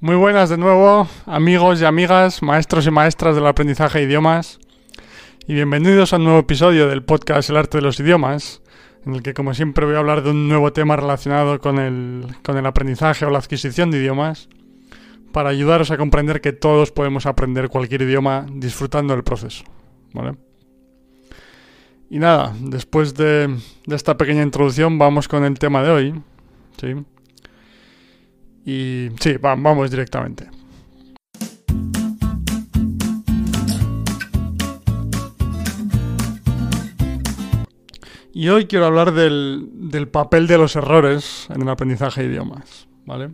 Muy buenas de nuevo, amigos y amigas, maestros y maestras del aprendizaje de idiomas, y bienvenidos a un nuevo episodio del podcast El arte de los idiomas, en el que como siempre voy a hablar de un nuevo tema relacionado con el, con el aprendizaje o la adquisición de idiomas, para ayudaros a comprender que todos podemos aprender cualquier idioma disfrutando del proceso. ¿vale? Y nada, después de, de esta pequeña introducción vamos con el tema de hoy. ¿sí? Y sí, va- vamos directamente. Y hoy quiero hablar del, del papel de los errores en el aprendizaje de idiomas, ¿vale?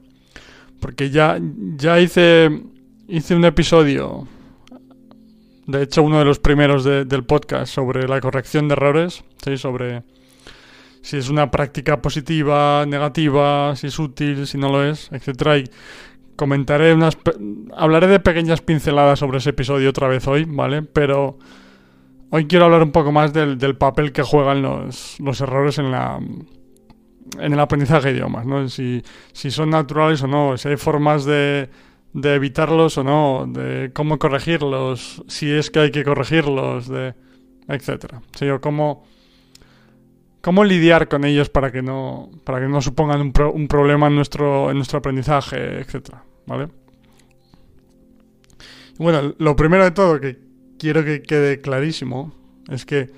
Porque ya, ya hice, hice un episodio, de hecho uno de los primeros de- del podcast, sobre la corrección de errores, ¿sí? Sobre si es una práctica positiva, negativa, si es útil, si no lo es, etcétera. Y comentaré unas, hablaré de pequeñas pinceladas sobre ese episodio otra vez hoy, ¿vale? Pero hoy quiero hablar un poco más del, del papel que juegan los, los errores en la en el aprendizaje de idiomas, ¿no? Si, si son naturales o no, si hay formas de, de evitarlos o no, de cómo corregirlos, si es que hay que corregirlos, de etcétera. O cómo cómo lidiar con ellos para que no para que no supongan un, pro- un problema en nuestro en nuestro aprendizaje, etcétera, ¿vale? Bueno, lo primero de todo que quiero que quede clarísimo es que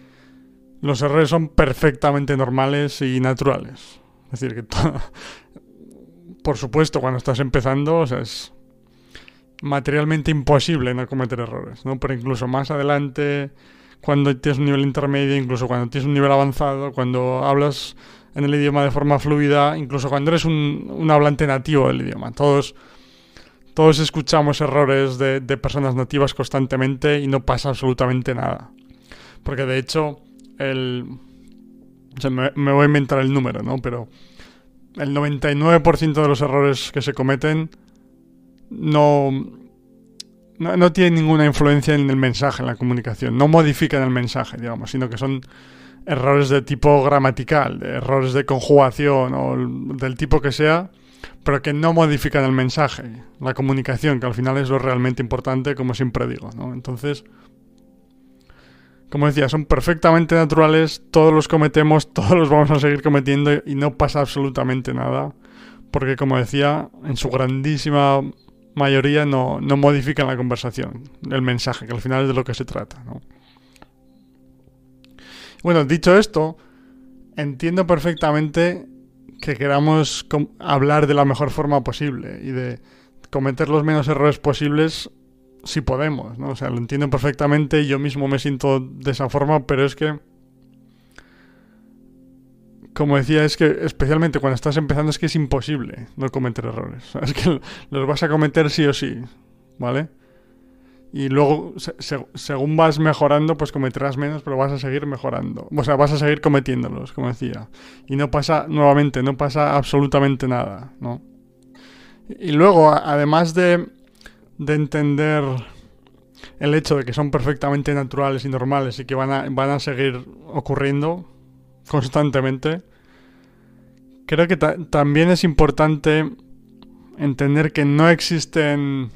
los errores son perfectamente normales y naturales. Es decir, que por supuesto cuando estás empezando, o sea, es materialmente imposible no cometer errores, ¿no? Pero incluso más adelante cuando tienes un nivel intermedio, incluso cuando tienes un nivel avanzado, cuando hablas en el idioma de forma fluida, incluso cuando eres un, hablante nativo del idioma. Todos, todos escuchamos errores de, personas nativas constantemente y no pasa absolutamente nada. Porque de hecho, el... me voy a inventar el número, ¿no? Pero el 99% de los errores que se cometen no, no, no tienen ninguna influencia en el mensaje, en la comunicación. No modifican el mensaje, digamos, sino que son errores de tipo gramatical, de errores de conjugación o del tipo que sea, pero que no modifican el mensaje, la comunicación, que al final es lo realmente importante, como siempre digo, ¿no? Entonces, como decía, son perfectamente naturales, todos los cometemos, todos los vamos a seguir cometiendo y no pasa absolutamente nada, porque como decía, en su grandísima mayoría no, no modifican la conversación, el mensaje, que al final es de lo que se trata. ¿no? Bueno, dicho esto, entiendo perfectamente que queramos hablar de la mejor forma posible y de cometer los menos errores posibles si podemos, ¿no? O sea, lo entiendo perfectamente, yo mismo me siento de esa forma, pero es que como decía, es que especialmente cuando estás empezando es que es imposible no cometer errores. Es que los vas a cometer sí o sí, ¿vale? Y luego, se- se- según vas mejorando, pues cometerás menos, pero vas a seguir mejorando. O sea, vas a seguir cometiéndolos, como decía. Y no pasa, nuevamente, no pasa absolutamente nada, ¿no? Y luego, además de, de entender el hecho de que son perfectamente naturales y normales y que van a, van a seguir ocurriendo constantemente, creo que ta- también es importante entender que no existen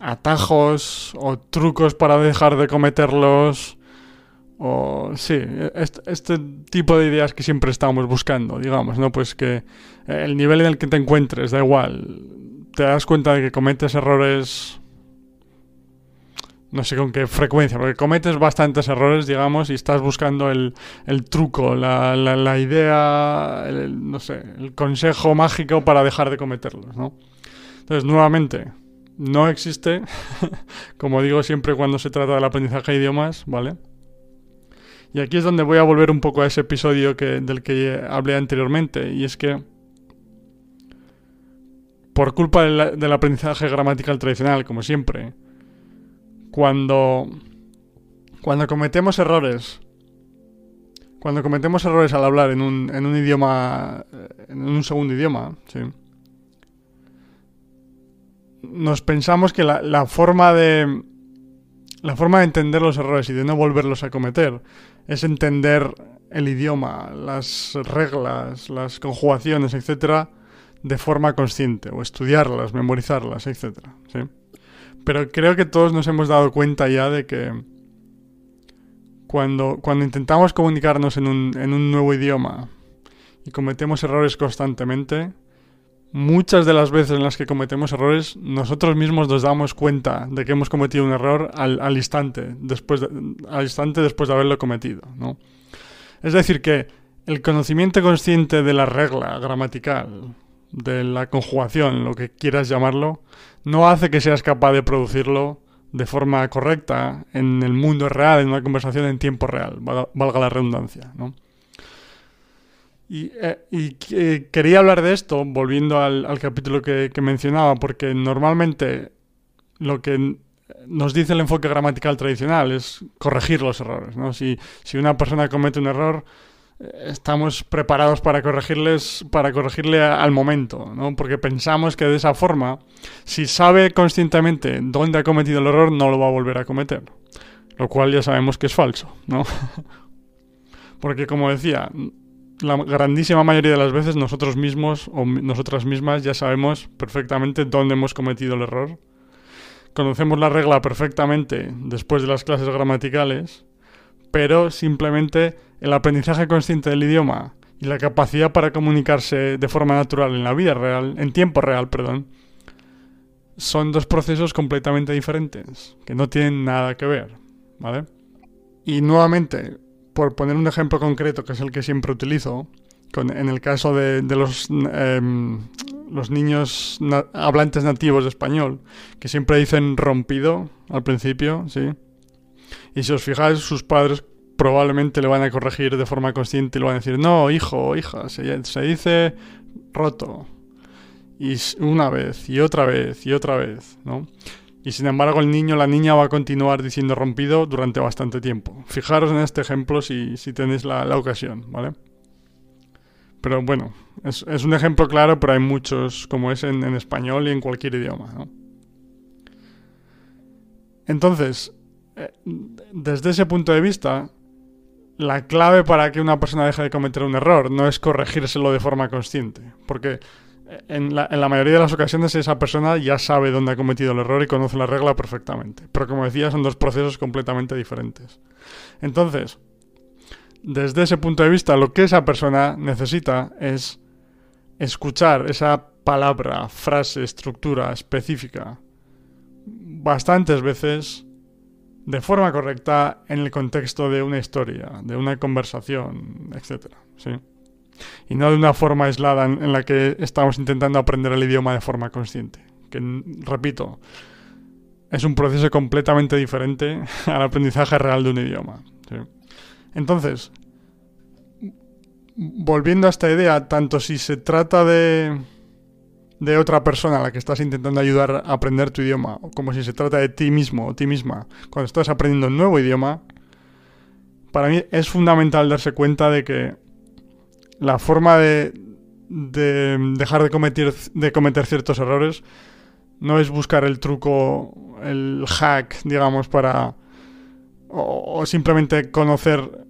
atajos o trucos para dejar de cometerlos o sí, este, este tipo de ideas que siempre estamos buscando, digamos, ¿no? Pues que el nivel en el que te encuentres, da igual, te das cuenta de que cometes errores no sé con qué frecuencia, porque cometes bastantes errores, digamos, y estás buscando el, el truco, la, la, idea, el- no sé, el consejo mágico para dejar de cometerlos, ¿no? Entonces, nuevamente, no existe, como digo siempre cuando se trata del aprendizaje de idiomas, ¿vale? Y aquí es donde voy a volver un poco a ese episodio que, del que hablé anteriormente, y es que por culpa del, del aprendizaje gramatical tradicional, como siempre, cuando, cuando cometemos errores, cuando cometemos errores al hablar en un, en un idioma, en un segundo idioma, ¿sí? nos pensamos que la, la forma de la forma de entender los errores y de no volverlos a cometer es entender el idioma, las reglas, las conjugaciones, etcétera, de forma consciente, o estudiarlas, memorizarlas, etc. ¿sí? Pero creo que todos nos hemos dado cuenta ya de que cuando, cuando intentamos comunicarnos en un, en un nuevo idioma y cometemos errores constantemente, muchas de las veces en las que cometemos errores, nosotros mismos nos damos cuenta de que hemos cometido un error al, al instante, después de, al instante después de haberlo cometido, ¿no? Es decir, que el conocimiento consciente de la regla gramatical, de la conjugación, lo que quieras llamarlo, no hace que seas capaz de producirlo de forma correcta en el mundo real, en una conversación en tiempo real, valga la redundancia, ¿no? Y, eh, y eh, quería hablar de esto, volviendo al, al capítulo que, mencionaba, porque normalmente lo que nos dice el enfoque gramatical tradicional es corregir los errores. ¿no? Si una persona comete un error, estamos preparados para corregirles para corregirle al momento, ¿no? Porque pensamos que de esa forma, si sabe conscientemente dónde ha cometido el error, no lo va a volver a cometer. Lo cual ya sabemos que es falso, ¿no? Porque como decía, la grandísima mayoría de las veces nosotros mismos o nosotras mismas ya sabemos perfectamente dónde hemos cometido el error. Conocemos la regla perfectamente después de las clases gramaticales, pero simplemente el aprendizaje consciente del idioma y la capacidad para comunicarse de forma natural en la vida real, en tiempo real, perdón, son dos procesos completamente diferentes, que no tienen nada que ver, ¿vale? Y nuevamente, por poner un ejemplo concreto, que es el que siempre utilizo, en el caso de, eh, los niños na hablantes nativos de español, que siempre dicen rompido al principio, ¿sí? Y si os fijáis, sus padres probablemente le van a corregir de forma consciente y le van a decir, no, hijo hija, se, se dice roto. Y una vez, y otra vez, y otra vez, ¿no? Y sin embargo el niño la niña va a continuar diciendo rompido durante bastante tiempo. Fijaros en este ejemplo si, si tenéis la, la, ocasión, ¿vale? Pero bueno, es, es, un ejemplo claro, pero hay muchos como es en, en español y en cualquier idioma, ¿no? Entonces, desde ese punto de vista, la clave para que una persona deje de cometer un error no es corregírselo de forma consciente, porque en la, en la, mayoría de las ocasiones esa persona ya sabe dónde ha cometido el error y conoce la regla perfectamente. Pero como decía, son dos procesos completamente diferentes. Entonces, desde ese punto de vista, lo que esa persona necesita es escuchar esa palabra, frase, estructura específica bastantes veces de forma correcta en el contexto de una historia, de una conversación, etc. ¿sí? Y no de una forma aislada en, la que estamos intentando aprender el idioma de forma consciente. Que, repito, es un proceso completamente diferente al aprendizaje real de un idioma. ¿sí? Entonces, volviendo a esta idea, tanto si se trata de de otra persona a la que estás intentando ayudar a aprender tu idioma, o como si se trata de ti mismo o ti misma, cuando estás aprendiendo un nuevo idioma, para mí es fundamental darse cuenta de que la forma de, de dejar de cometer, de cometer ciertos errores no es buscar el truco, el hack, digamos, para... o, o simplemente conocer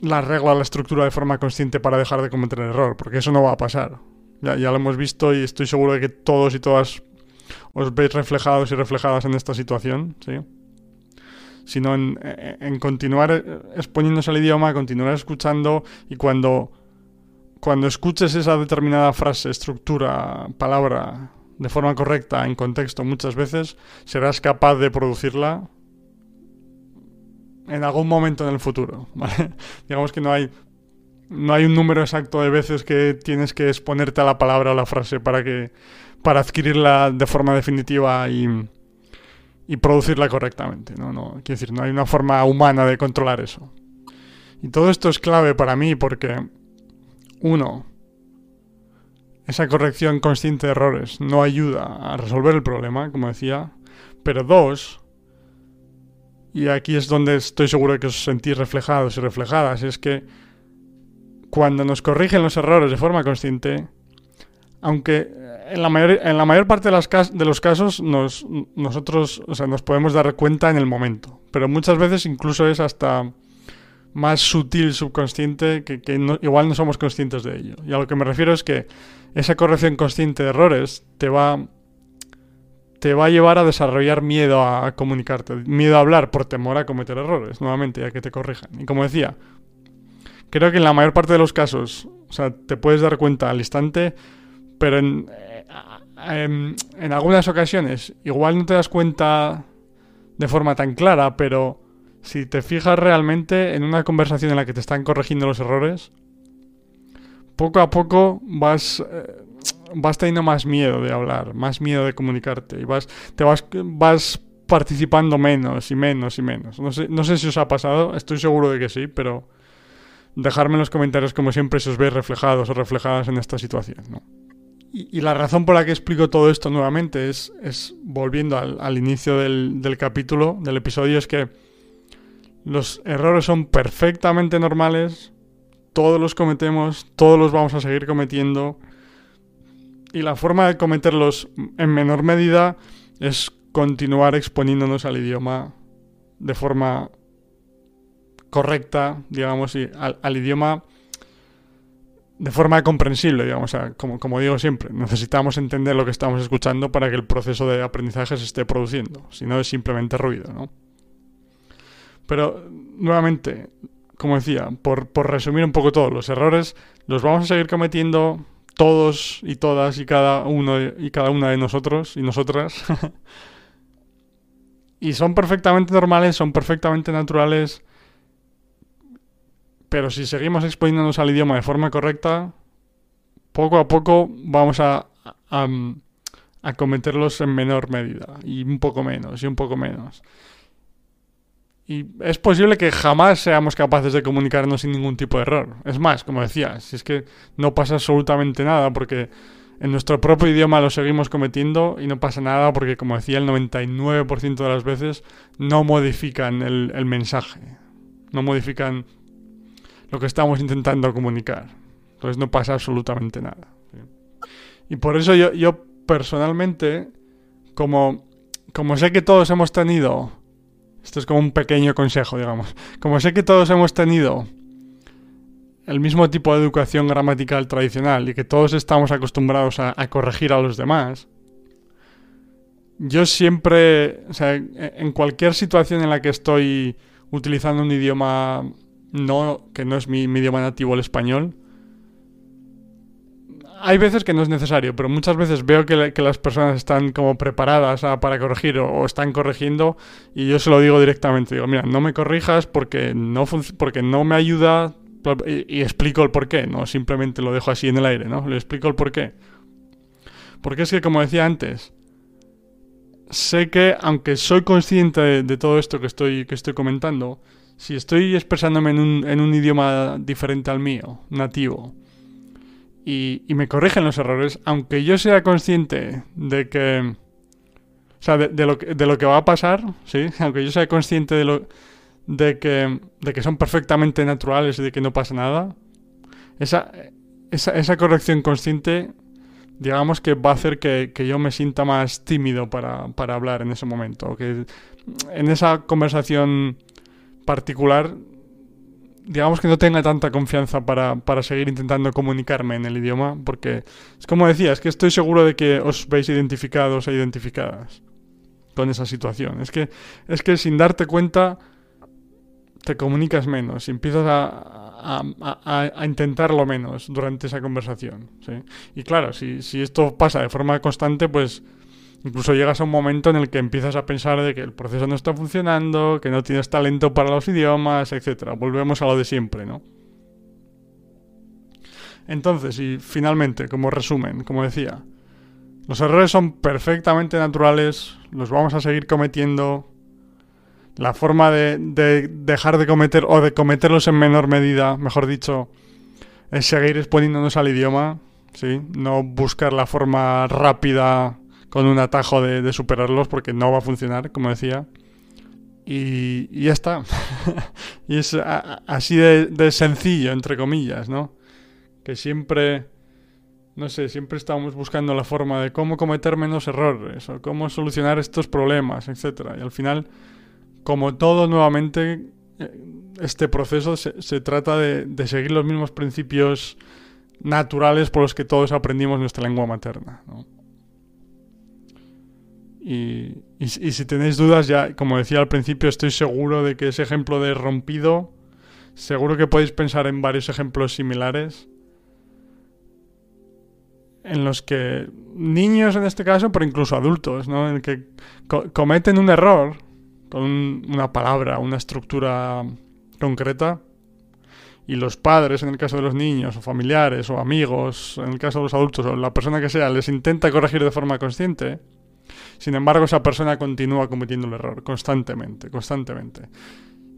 la regla, la estructura de forma consciente para dejar de cometer el error, porque eso no va a pasar. Ya, ya lo hemos visto y estoy seguro de que todos y todas os veis reflejados y reflejadas en esta situación, ¿sí? Sino en, en continuar exponiéndose al idioma, continuar escuchando y cuando, cuando escuches esa determinada frase, estructura, palabra de forma correcta, en contexto muchas veces, serás capaz de producirla en algún momento en el futuro, ¿vale? Digamos que no hay no hay un número exacto de veces que tienes que exponerte a la palabra o la frase para que para adquirirla de forma definitiva y, y producirla correctamente. ¿no? No, quiero decir, no hay una forma humana de controlar eso. Y todo esto es clave para mí porque, uno, esa corrección consciente de errores no ayuda a resolver el problema, como decía, pero dos, y aquí es donde estoy seguro que os sentís reflejados y reflejadas, es que cuando nos corrigen los errores de forma consciente, aunque en la mayor, en la mayor parte de, los casos nos, nosotros o sea, nos podemos dar cuenta en el momento, pero muchas veces incluso es hasta más sutil subconsciente que, igual no somos conscientes de ello. Y a lo que me refiero es que esa corrección consciente de errores te va, te va a llevar a desarrollar miedo a, comunicarte, miedo a hablar por temor a cometer errores, nuevamente, a que te corrijan. Y como decía, creo que en la mayor parte de los casos, o sea, te puedes dar cuenta al instante, pero en, en, en algunas ocasiones igual no te das cuenta de forma tan clara, pero si te fijas realmente en una conversación en la que te están corrigiendo los errores, poco a poco vas, eh, vas teniendo más miedo de hablar, más miedo de comunicarte y vas, te vas, vas participando menos y menos y menos. No sé, no sé si os ha pasado, estoy seguro de que sí, pero dejadme en los comentarios como siempre si os veis reflejados o reflejadas en esta situación. Y, la razón por la que explico todo esto nuevamente es, es volviendo al, al inicio del, del capítulo, del episodio, es que los errores son perfectamente normales, todos los cometemos, todos los vamos a seguir cometiendo. Y la forma de cometerlos en menor medida es continuar exponiéndonos al idioma de forma correcta, digamos, y al, idioma de forma comprensible, digamos. como, como digo siempre, necesitamos entender lo que estamos escuchando para que el proceso de aprendizaje se esté produciendo. Si no, es simplemente ruido, ¿no? Pero, nuevamente, como decía, por, resumir un poco todo, los errores los vamos a seguir cometiendo todos y todas y cada uno y cada una de nosotros y nosotras. y son perfectamente normales, son perfectamente naturales. Pero si seguimos exponiéndonos al idioma de forma correcta, poco a poco vamos a, a, cometerlos en menor medida. Y un poco menos, y un poco menos. Y es posible que jamás seamos capaces de comunicarnos sin ningún tipo de error. Es más, como decía, si es que no pasa absolutamente nada porque en nuestro propio idioma lo seguimos cometiendo y no pasa nada porque, como decía, el 99% de las veces no modifican el, mensaje, no modifican lo que estamos intentando comunicar. Entonces no pasa absolutamente nada. Y por eso yo, yo personalmente, como, como sé que todos hemos tenido esto es como un pequeño consejo, digamos. Como sé que todos hemos tenido el mismo tipo de educación gramatical tradicional y que todos estamos acostumbrados a, corregir a los demás, yo siempre, o sea, en cualquier situación en la que estoy utilizando un idioma no, que no es mi idioma nativo, el español, hay veces que no es necesario, pero muchas veces veo que, las personas están como preparadas para corregir o, están corrigiendo y yo se lo digo directamente. Digo, mira, no me corrijas porque no, porque no me ayuda y, explico el por qué, no simplemente lo dejo así en el aire, ¿no? Le explico el por qué. Porque es que, como decía antes, sé que aunque soy consciente de, todo esto que estoy, que estoy comentando, si estoy expresándome en un, en un idioma diferente al mío, nativo, y, me corrigen los errores, aunque yo sea consciente de que... O sea, de, lo, que, de lo que va a pasar, ¿sí? Aunque yo sea consciente de, lo, de, que, de que son perfectamente naturales y de que no pasa nada, esa, esa, esa corrección consciente, digamos que va a hacer que, que yo me sienta más tímido para, para hablar en ese momento. Que en esa conversación particular digamos que no tenga tanta confianza para, para, seguir intentando comunicarme en el idioma, porque es como decía, es que estoy seguro de que os veis identificados e identificadas con esa situación. Es que, es que sin darte cuenta te comunicas menos empiezas a, a, a, intentarlo menos durante esa conversación. ¿sí? Y claro, si, si esto pasa de forma constante, pues Incluso llegas a un momento en el que empiezas a pensar de que el proceso no está funcionando, que no tienes talento para los idiomas, etc. Volvemos a lo de siempre, ¿no? Entonces, y finalmente, como resumen, como decía, los errores son perfectamente naturales, los vamos a seguir cometiendo. La forma de, de dejar de cometer o de cometerlos en menor medida, mejor dicho, es seguir exponiéndonos al idioma, ¿sí? No buscar la forma rápida con un atajo de, superarlos porque no va a funcionar, como decía. Y, ya está. y es así de, sencillo, entre comillas, ¿no? Que siempre, no sé, siempre estamos buscando la forma de cómo cometer menos errores o cómo solucionar estos problemas, etc. Y al final, como todo nuevamente, este proceso se, trata de, seguir los mismos principios naturales por los que todos aprendimos nuestra lengua materna. Y, si tenéis dudas, ya, como decía al principio, estoy seguro de que ese ejemplo de rompido, seguro que podéis pensar en varios ejemplos similares en los que niños en este caso, pero incluso adultos, ¿no? En el que cometen un error con una palabra, una estructura concreta, y los padres, en el caso de los niños, o familiares, o amigos, en el caso de los adultos, o la persona que sea, les intenta corregir de forma consciente, sin embargo esa persona continúa cometiendo el error constantemente, constantemente.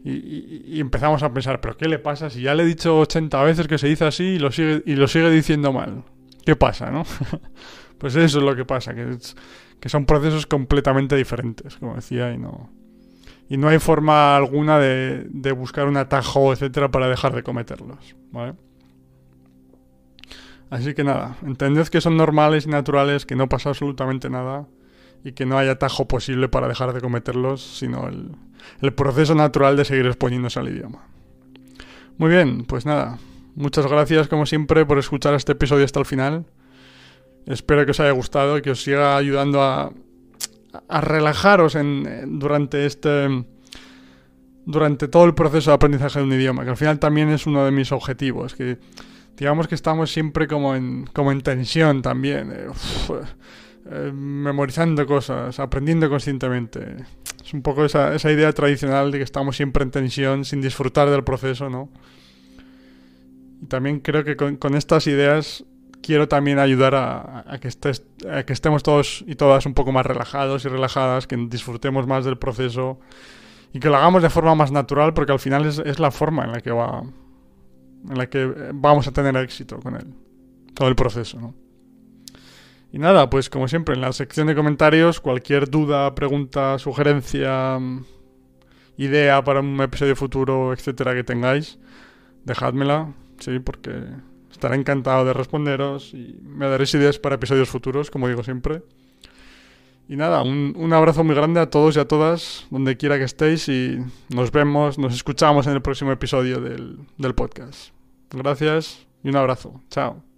Y, empezamos a pensar, ¿pero qué le pasa si ya le he dicho 80 veces que se dice así y lo sigue, y lo sigue diciendo mal? ¿Qué pasa, no? pues eso es lo que pasa, que, que son procesos completamente diferentes, como decía, y no, y no hay forma alguna de, de buscar un atajo, etcétera, para dejar de cometerlos, ¿vale? Así que nada, entended que son normales y naturales, que no pasa absolutamente nada y que no hay atajo posible para dejar de cometerlos, sino el, el proceso natural de seguir exponiéndose al idioma. Muy bien, pues nada, Muchas gracias, como siempre, por escuchar este episodio hasta el final. Espero que os haya gustado y que os siga ayudando a, a relajaros en, durante este durante todo el proceso de aprendizaje de un idioma, que al final también es uno de mis objetivos, que digamos que estamos siempre como en, como en tensión también, eh, eh, memorizando cosas, aprendiendo conscientemente. Es un poco esa, esa idea tradicional de que estamos siempre en tensión sin disfrutar del proceso, ¿no? también creo que con, estas ideas quiero también ayudar a, que estés, que estemos todos y todas un poco más relajados y relajadas, que disfrutemos más del proceso y que lo hagamos de forma más natural, porque al final es, la forma en la que va, en la que vamos a tener éxito con él, todo el proceso, ¿no? Y nada, pues como siempre, en la sección de comentarios, cualquier duda, pregunta, sugerencia, idea para un episodio futuro, etcétera, que tengáis, dejádmela Sí, porque estaré encantado de responderos y me daréis ideas para episodios futuros, como digo siempre. Y nada, un, un, abrazo muy grande a todos y a todas, donde quiera que estéis, y nos vemos, nos escuchamos en el próximo episodio del, del podcast. Gracias y un abrazo. Chao.